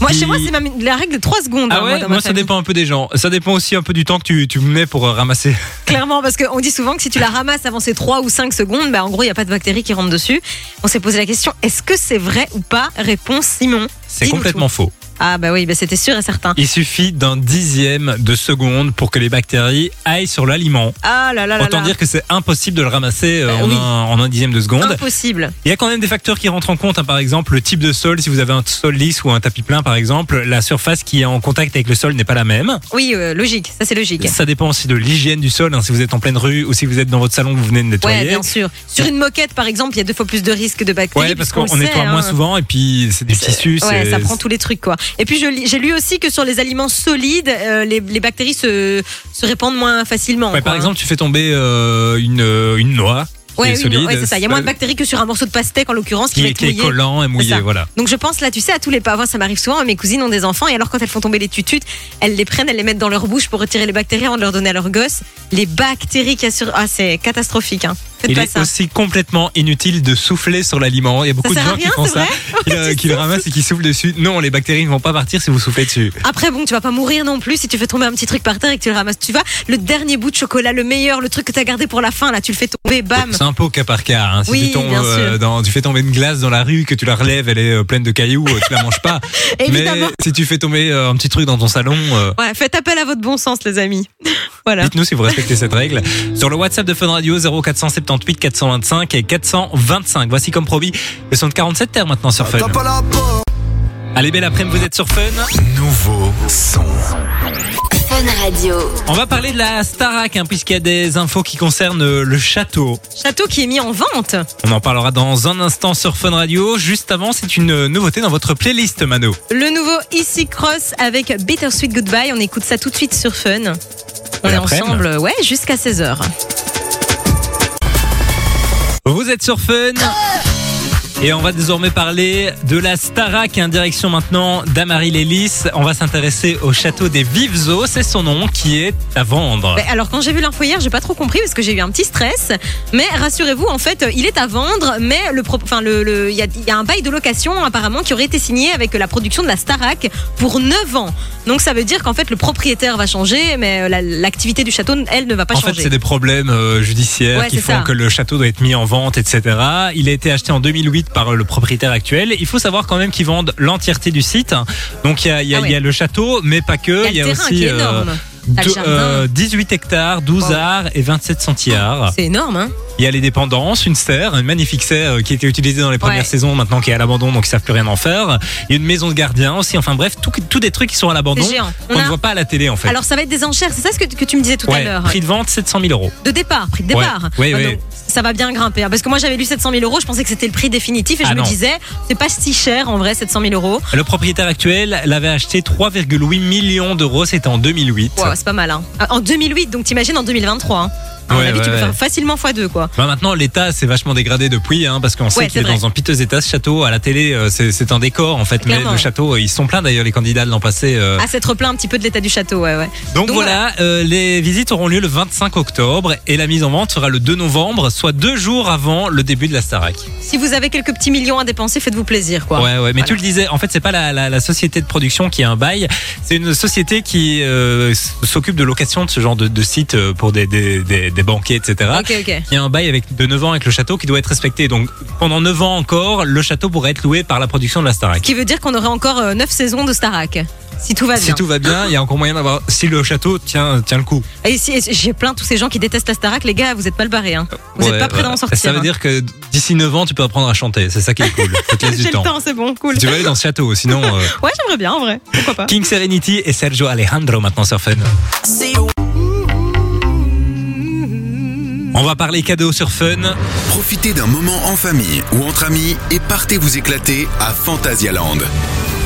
Moi, chez moi, c'est même la règle de 3 secondes. Ah hein, ouais, moi, dans moi, ma ça famille. dépend un peu des gens. Ça dépend aussi un peu du temps que tu, tu mets pour euh, ramasser. Clairement, parce qu'on dit souvent que si tu la ramasses avant ces 3 ou 5 secondes, bah, en gros, il n'y a pas de bactéries qui rentrent dessus. On s'est posé la question, est-ce que c'est vrai ou pas? Réponse Simon. C'est complètement faux. Ah bah oui, bah, c'était sûr et certain. Il suffit d'un dixième de seconde pour que les bactéries aillent sur l'aliment. Ah là là là Autant là. dire que c'est impossible de le ramasser euh, Bah en, oui. un, en un dixième de seconde. Impossible. Il y a quand même des facteurs qui rentrent en compte. hein. Par exemple, le type de sol. Si vous avez un sol lisse ou un tapis plein, par exemple, la surface qui est en contact avec le sol n'est pas la même. Oui, euh, logique, ça c'est logique. Ça dépend aussi de l'hygiène du sol. hein. Si vous êtes en pleine rue ou si vous êtes dans votre salon vous venez de nettoyer. Ouais, bien sûr. Sur une moquette, par exemple, il y a deux fois plus de risques de bactéries. Ouais, parce qu'on nettoie moins hein. souvent et puis c'est du tissu. Ouais, ça prend tous les trucs quoi. Et puis j'ai lu aussi que sur les aliments solides, euh, les, les bactéries se, se répandent moins facilement. Ouais, quoi, par hein. exemple, tu fais tomber euh, une, euh, une noix Ouais, solide, ouais, c'est ça. Il y a moins de bactéries que sur un morceau de pastèque en l'occurrence qui, qui, va est- être qui est mouillé. collant et mouillé. Voilà. Donc je pense là, tu sais, à tous les pas. Moi, ça m'arrive souvent. Mes cousines ont des enfants et alors quand elles font tomber les tututes, elles les prennent, elles les mettent dans leur bouche pour retirer les bactéries avant de leur donner à leurs gosses. Les bactéries qu'il y a sur, ah c'est catastrophique. Hein. Il est ça. aussi complètement inutile de souffler sur l'aliment. Il y a beaucoup de gens qui font ça, qui, le- qui ramassent et qui soufflent dessus. Non, les bactéries ne vont pas partir si vous soufflez dessus. Après, bon, tu vas pas mourir non plus si tu fais tomber un petit truc par terre et que tu le ramasses. Tu vois, le dernier bout de chocolat, le meilleur, le truc que tu as gardé pour la fin, là, tu le fais tomber, bam. C'est un peu au cas par cas. hein. Si Oui, tu, tombes, euh, dans, tu fais tomber une glace dans la rue, que tu la relèves, elle est euh, pleine de cailloux, euh, tu la manges pas. Évidemment. Mais si tu fais tomber euh, un petit truc dans ton salon, Ouais, faites appel à votre bon sens, les amis. voilà. dites-nous si vous respectez cette règle. Sur le WhatsApp de Fun Radio 0478 425 et 425. Voici comme promis le son de 47 terres maintenant sur Fun. Allez, belle après-midi, vous êtes sur Fun. Nouveau son. Fun Radio. On va parler de la Starac, hein, puisqu'il y a des infos qui concernent euh, le château. Château qui est mis en vente. On en parlera dans un instant sur Fun Radio. Juste avant, c'est une euh, nouveauté dans votre playlist, Mano. Le nouveau Easy Cross avec Bittersweet Goodbye. On écoute ça tout de suite sur Fun. On est ensemble, ouais, jusqu'à 16h. Vous êtes sur Fun. Et on va désormais parler de la Starac, en direction maintenant d'Amarie Lélis. On va s'intéresser au château des Vives Eaux, c'est son nom, qui est à vendre. Alors quand j'ai vu l'info hier, j'ai pas trop compris parce que j'ai eu un petit stress. Mais rassurez-vous, en fait, il est à vendre, mais le, enfin le, le- il y a, il y a un bail de location apparemment qui aurait été signé avec la production de la Starac pour 9 ans. Donc ça veut dire qu'en fait le propriétaire va changer, mais la- l'activité du château, elle, ne va pas En fait, changer. c'est des problèmes euh, judiciaires Ouais, qui font ça. que le château doit être mis en vente, etc. Il a été acheté en 2008 par le propriétaire actuel. Il faut savoir quand même qu'ils vendent l'entièreté du site. Donc il y a, y Ah ouais. il y a le château, mais pas que. il y a le terrain aussi qui est euh, énorme. Euh, 18 hectares, 12 Wow. arts et 27 centiares. C'est énorme, hein Il y a les dépendances, une serre, une magnifique serre euh, qui était utilisée dans les premières Ouais. saisons, maintenant qui est à l'abandon, donc ils savent plus rien en faire. Il y a une maison de gardien aussi. Enfin bref, tout, tout des trucs qui sont à l'abandon. On ne voit pas à la télé en fait. Alors ça va être des enchères, c'est ça ce que, que tu me disais tout à l'heure prix de vente 700 000 euros. De départ, prix de départ. Ouais, ouais. donc, ça va bien grimper. hein, Parce que moi j'avais lu 700 000 euros, je pensais que c'était le prix définitif et Ah je me disais, c'est pas si cher en vrai 700 000 euros. Le propriétaire actuel l'avait acheté 3,8 millions d'euros, c'était en 2008. Ouais, c'est pas mal. Hein. Ah, En 2008, donc t'imagines en 2023. Hein. À mon Ouais, avis, tu peux ouais. faire facilement x2 quoi. Bah, maintenant, l'état s'est vachement dégradé depuis, hein, parce qu'on sait qu'il est, dans un piteux état ce château. À la télé, euh, c'est un décor en fait, mais Clairement. le château, euh, ils sont pleins d'ailleurs les candidats de l'an passé. euh. À s'être plaint un petit peu de l'état du château, ouais, ouais. donc, donc voilà, euh, les visites auront lieu le 25 octobre et la mise en vente sera le 2 novembre, soit deux jours avant le début de la Starac. Si vous avez quelques petits millions à dépenser, faites-vous plaisir quoi. Ouais, ouais, mais Voilà. tu le disais, en fait, c'est pas la, la, la société de production qui a un bail, c'est une société qui s'occupe de location de ce genre de, de site euh, pour des, des, des, des banquets, etc. Ok, ok. Il y a un bail avec de 9 ans avec le château qui doit être respecté. Donc pendant 9 ans encore, le château pourrait être loué par la production de la Ce Starac. qui veut dire qu'on aurait encore 9 saisons de Starac. Si tout va bien. Si tout va bien, il y a encore moyen d'avoir. Si le château tient, tient le coup. Et si, j'ai plein tous ces gens qui détestent la Starac, les gars, vous êtes mal barrés. Hein. Vous Ouais, êtes pas prêts ouais. d'en sortir. Ça veut hein. dire que d'ici 9 ans, tu peux apprendre à chanter. C'est ça qui est cool. J'ai du le temps. temps, c'est bon, cool. Tu vas aller dans ce château, sinon. euh, Ouais, j'aimerais bien en vrai. Pourquoi pas King Serenity et Sergio Alejandro maintenant sur Fun. On va parler cadeaux sur Fun. Profitez d'un moment en famille ou entre amis et partez vous éclater à Phantasialand.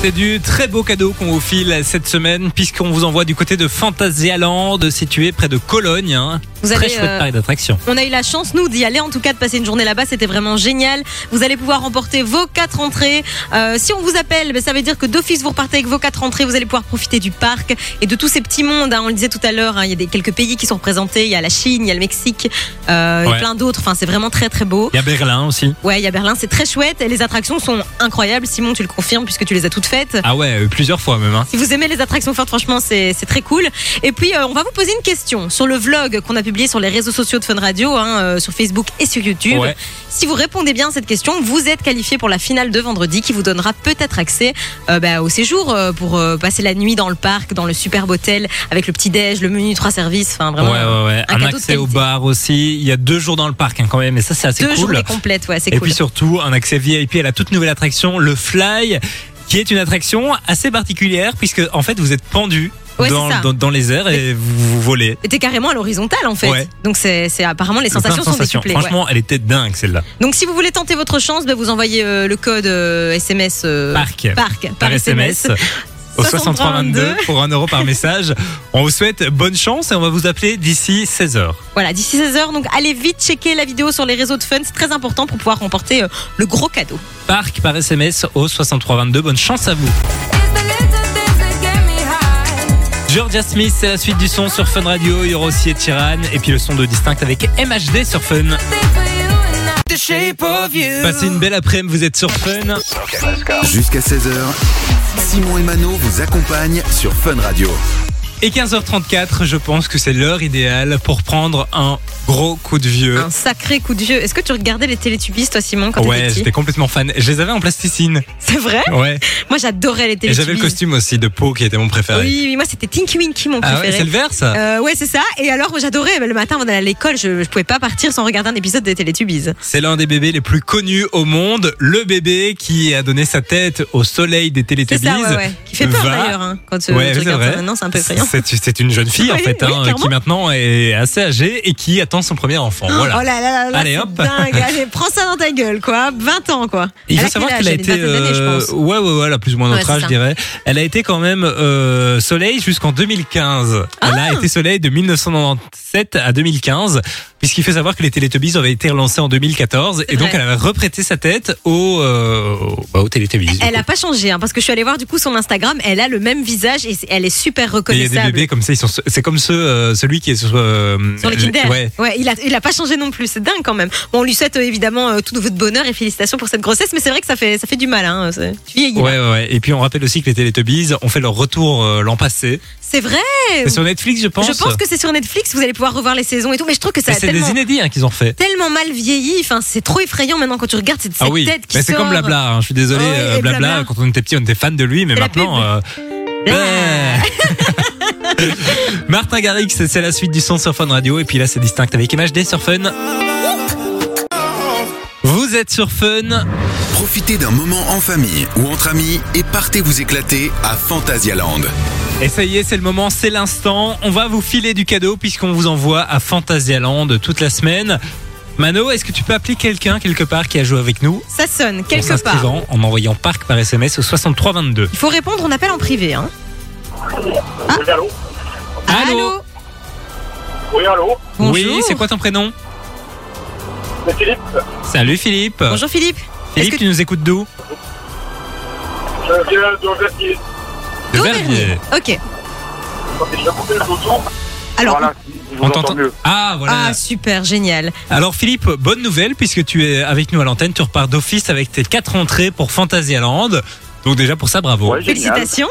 C'est du très beau cadeau qu'on vous file cette semaine puisqu'on vous envoie du côté de Phantasialand situé près de Cologne. hein. Vous très allez, chouette euh, parc d'attraction. On a eu la chance, nous, d'y aller, en tout cas, de passer une journée là-bas. C'était vraiment génial. Vous allez pouvoir remporter vos quatre entrées. Euh, si on vous appelle, ben, ça veut dire que d'office, vous repartez avec vos quatre entrées. Vous allez pouvoir profiter du parc et de tous ces petits mondes. hein. On le disait tout à l'heure, hein, il y a des, quelques pays qui sont représentés. Il y a la Chine, il y a le Mexique, euh, Ouais. et plein d'autres. Enfin, c'est vraiment très, très beau. Il y a Berlin aussi. Ouais, il y a Berlin, c'est très chouette. Et les attractions sont incroyables. Simon, tu le confirmes puisque tu les as toutes faites. Ah ouais, euh, plusieurs fois même. hein. Si vous aimez les attractions fortes, franchement, c'est très cool. Et puis, euh, on va vous poser une question sur le vlog qu'on a publié sur les réseaux sociaux de Fun Radio, hein, euh, sur Facebook et sur YouTube. Ouais. Si vous répondez bien à cette question, vous êtes qualifié pour la finale de vendredi qui vous donnera peut-être accès euh, bah, au séjour pour passer la nuit dans le parc, dans le superbe hôtel avec le petit-déj, le menu trois services. Enfin, vraiment. ouais, ouais, ouais. un accès au bar aussi. Il y a deux jours dans le parc hein, quand même, et ça c'est assez Deux cool. journées complètes, ouais, c'est Et cool. puis surtout, un accès VIP à la toute nouvelle attraction, le Fly, qui est une attraction assez particulière puisque en fait vous êtes pendu Ouais, dans, les airs et vous, vous volez. T'es carrément à l'horizontale en fait. Ouais. Donc c'est c'est- apparemment les sensations sont décuplées. ouais. Franchement, elle était dingue celle-là. Donc si vous voulez tenter votre chance, ben, vous envoyez euh, le code euh, SMS euh, Parc. Parc Par SMS. Au 6322 pour 1 euro par message. On vous souhaite bonne chance et on va vous appeler d'ici 16h. Voilà, d'ici 16h, donc allez vite checker la vidéo sur les réseaux de fun, c'est très important pour pouvoir remporter euh, le gros cadeau. Parc par SMS au 6322. Bonne chance à vous. Georgia Smith, c'est la suite du son sur Fun Radio. Il y aura aussi Ed Sheeran et puis le son de Distinct avec MHD sur Fun. Passez une belle après-midi, vous êtes sur Fun. Jusqu'à 16h, Simon et Mano vous accompagnent sur Fun Radio. Et 15h34, je pense que c'est l'heure idéale pour prendre un gros coup de vieux. Un sacré coup de vieux. Est-ce que tu regardais les Télétubbies, toi, Simon, quand Ouais, j'étais complètement fan. Je les avais en plasticine. C'est vrai Ouais. Moi, j'adorais les Et Télétubbies. j'avais le costume aussi de peau qui était mon préféré. Oui, oui, moi, c'était Tinky Winky, mon ah ouais, préféré. c'est le vert ça Euh, ouais, c'est ça. Et alors, moi, j'adorais. Le matin, avant d'aller à l'école, je, je pouvais pas partir sans regarder un épisode des Télétubbies. C'est l'un des bébés les plus connus au monde. Le bébé qui a donné sa tête au soleil des C'est Télétubbies. ça, ouais, ouais. Qui fait peur va- d'ailleurs, hein, quand euh, Ouais, tu c'est regardes vrai. ça maintenant, c'est un peu effrayant. C'est c'est une jeune fille en Oui, fait, oui, hein, qui maintenant est assez âgée et qui attend son premier enfant. voilà. Oh là là là là, Allez, hop. dingue. Allez, prends ça dans ta gueule, quoi. 20 ans, quoi. Il faut savoir quel qu'elle a été, euh, ouais, ouais, ouais, a plus ou moins notre Ouais, âge, je dirais. Elle a été quand même euh, soleil jusqu'en 2015. Elle Ah a été soleil de 1997 à 2015, puisqu'il faut savoir que les Teletubbies avaient été relancés en 2014, et donc elle avait reprêté sa tête aux, euh, au- bah, Teletubbies. Elle coup. a pas changé, hein, parce que je suis allée voir du coup son Instagram. Elle a le même visage et elle est super Et il y a reconnaissable. des bébés comme ça, ils sont, c'est comme ceux, euh, celui qui est sur, euh, Sur les Kinder. Ouais. il a, il a pas changé non plus. C'est dingue quand même. Bon, on lui souhaite euh, évidemment tout votre bonheur et félicitations pour cette grossesse, mais c'est vrai que ça fait, ça fait du mal. Hein. Tu vieillis. là. Ouais, ouais, ouais. Et puis on rappelle aussi que les Teletubbies ont fait leur retour l'an passé. C'est vrai. C'est sur Netflix, je pense. Je pense que c'est sur Netflix. Vous allez pouvoir revoir les saisons et tout. Mais je trouve que ça a c'est tellement, des inédits hein, qu'ils ont fait. tellement mal vieilli. Enfin, c'est trop effrayant maintenant quand tu regardes cette, cette Ah oui, tête qui mais c'est comme Blabla. hein. Je suis désolé, euh, Blabla, Blabla. Quand on était petit, on était fan de lui, mais maintenant. euh. Martin Garrix, c'est la suite du son sur Fun Radio, et puis là, c'est distinct avec MHD sur Fun. Vous êtes sur Fun. Profitez d'un moment en famille ou entre amis et partez vous éclater à Phantasialand. Et ça y est, c'est le moment, c'est l'instant. On va vous filer du cadeau puisqu'on vous envoie à Phantasialand toute la semaine. Mano, est-ce que tu peux appeler quelqu'un quelque part qui a joué avec nous? Ça sonne en quelque part. s'inscrivant en envoyant parc par SMS au 6322 Il faut répondre. On appelle en privé. Hein. Oui, allô Allô Oui, allô Bonjour. Oui, c'est quoi ton prénom? C'est Philippe. Salut Philippe. Bonjour Philippe. Philippe, que- tu nous écoutes d'où? Je viens de Vertier. De Verviers. Verviers. Ok. Le bouton. Alors, Voilà, je On t'entend mieux. Ah voilà. ah super génial. Alors Philippe, bonne nouvelle puisque tu es avec nous à l'antenne, tu repars d'office avec tes quatre entrées pour Fantasyland. Donc déjà pour ça, bravo. Ouais. Félicitations.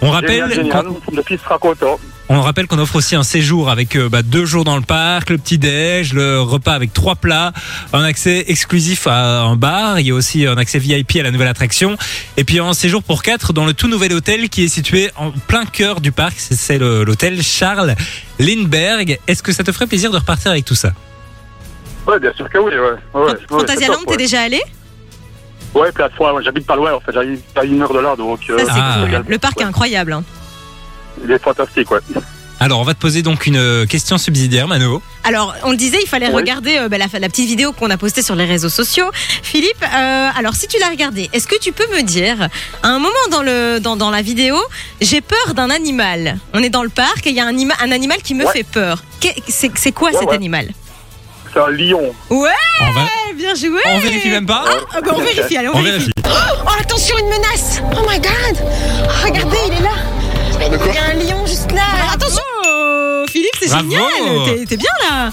On rappelle Génial, génial. qu'on- Le fils sera content. On rappelle qu'on offre aussi un séjour avec euh, bah, deux jours dans le parc, le petit déj, le repas avec trois plats, un accès exclusif à un bar. Il y a aussi un accès VIP à la nouvelle attraction. Et puis un séjour pour quatre dans le tout nouvel hôtel qui est situé en plein cœur du parc. C'est- l'hôtel Charles Lindbergh. Est-ce que ça te ferait plaisir de repartir avec tout ça? Ouais, bien sûr que oui, ouais. ouais, Fantasia t'es déjà allé? Ouais, ouais, j'habite pas loin, en fait, j'habite à une heure de là, donc. euh, Ça, c'est Ah. cool. Le parc est incroyable. hein. Il est fantastique, ouais. Alors, on va te poser donc une euh, question subsidiaire, Mano. Alors, on disait, il fallait Oui. regarder euh, bah, la, la petite vidéo qu'on a postée sur les réseaux sociaux. Philippe, euh, alors si tu l'as regardée, est-ce que tu peux me dire, à un moment dans, le, dans, dans la vidéo, j'ai peur d'un animal. On est dans le parc et il y a un, anima- un animal qui me Ouais. fait peur. C'est quoi Ouais, cet ouais. animal? C'est un lion. Ouais, va... bien joué on vérifie même pas Ah, bah, on vérifie, allez, on, On vérifie. vérifie. Oh, attention, une menace Oh my god Oh, Regardez, il est là Il y a un lion juste là Attention Oh, Philippe, c'est Bravo. génial T'es- T'es bien là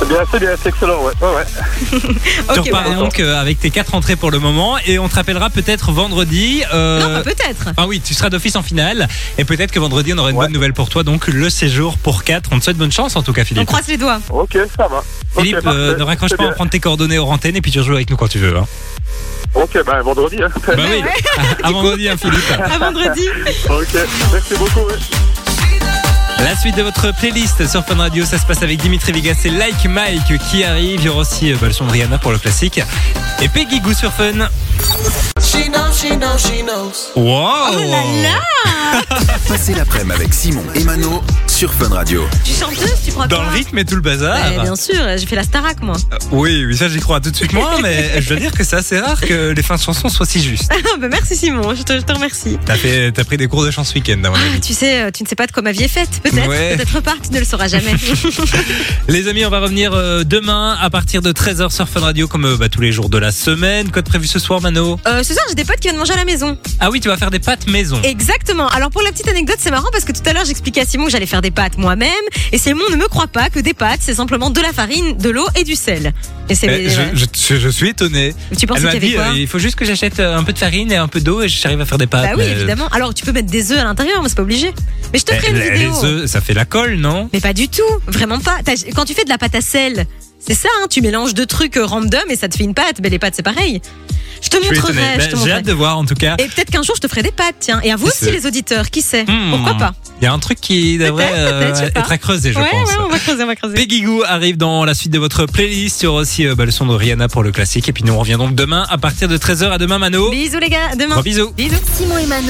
C'est bien, c'est bien, c'est excellent, ouais. ouais, ouais. Tu repars bah, donc euh, avec tes quatre entrées pour le moment et on te rappellera peut-être vendredi. euh, Non, bah, peut-être Ah oui, tu seras d'office en finale et peut-être que vendredi on aura une Ouais. bonne nouvelle pour toi. Donc le séjour pour 4 On te souhaite bonne chance en tout cas, On Philippe. croise les doigts. Ok, ça va. Philippe, euh, ne raccroche C'est pas, on prend tes coordonnées aux antennes et puis tu rejoues avec nous quand tu veux. Hein. Ok, ben vendredi, hein. Bah oui, à, à vendredi, hein, Philippe. À vendredi. ok, merci beaucoup. ouais. La suite de votre playlist sur Fun Radio, ça se passe avec Dimitri Vegas et Like Mike qui arrive. Il y aura aussi euh, bah, le son de Rihanna pour le classique. Et Peggy Goo sur Fun. Wow Oh là là Passez l'après-midi avec Simon et Mano sur Fun Radio. Tu chanteuse, tu crois Dans quoi le rythme et tout le bazar. Ouais, Bien sûr, j'ai fait la Starac moi. Oui, oui, ça j'y crois tout de suite moins, mais je dois dire que c'est assez rare que les fins de chansons soient si justes. Ah, bah, merci Simon, je te, je te remercie. T'as fait, t'as pris des cours de chant ce week-end, à mon Ah, tu sais, euh, tu ne sais pas de quoi ma vie est faite, peut-être. Ouais. Peut-être pas, tu ne le sauras jamais. Les amis, on va revenir euh, demain à partir de 13h sur Fun Radio, comme euh, bah, tous les jours de la semaine. Quoi de prévu ce soir, Mano? Euh, ce soir, j'ai des potes qui viennent manger à la maison. Ah oui, tu vas faire des pâtes maison. Exactement. Alors pour la petite anecdote, c'est marrant parce que tout à l'heure j'expliquais à Simon que j'allais faire des pâtes moi-même et Simon ne me croit pas que des pâtes c'est simplement de la farine, de l'eau et du sel. Et c'est Eh, je, je- suis étonné. tu pensais Elle qu'il y avait euh, il faut juste que j'achète euh, un peu de farine et un peu d'eau et j'arrive à faire des pâtes. Bah oui, mais- évidemment. Alors tu peux mettre des œufs à l'intérieur, mais c'est pas obligé. Mais je te ferai une les, vidéo. les œufs, ça fait la colle, non? Mais pas du tout, vraiment pas. Quand tu fais de la pâte à sel, c'est ça, hein, tu mélanges deux trucs euh, random et ça te fait une pâte. Mais les pâtes c'est pareil. Je te Je montrerai. Ben, J'ai hâte de voir en tout cas. Et peut-être qu'un jour je te ferai des pâtes, tiens. Et à vous aussi les auditeurs, qui sait Hmm. Pourquoi pas Il y a un truc qui devrait pas. être à creuser, je Ouais, pense. ouais, on va creuser, on va creuser. Peggy Goo arrive dans la suite de votre playlist. Il y aura aussi euh, bah, le son de Rihanna pour le classique. Et puis nous on revient donc demain à partir de 13h. À demain, Mano. Bisous les gars, à demain. Gros bisous. Bisous. Simon et Mano.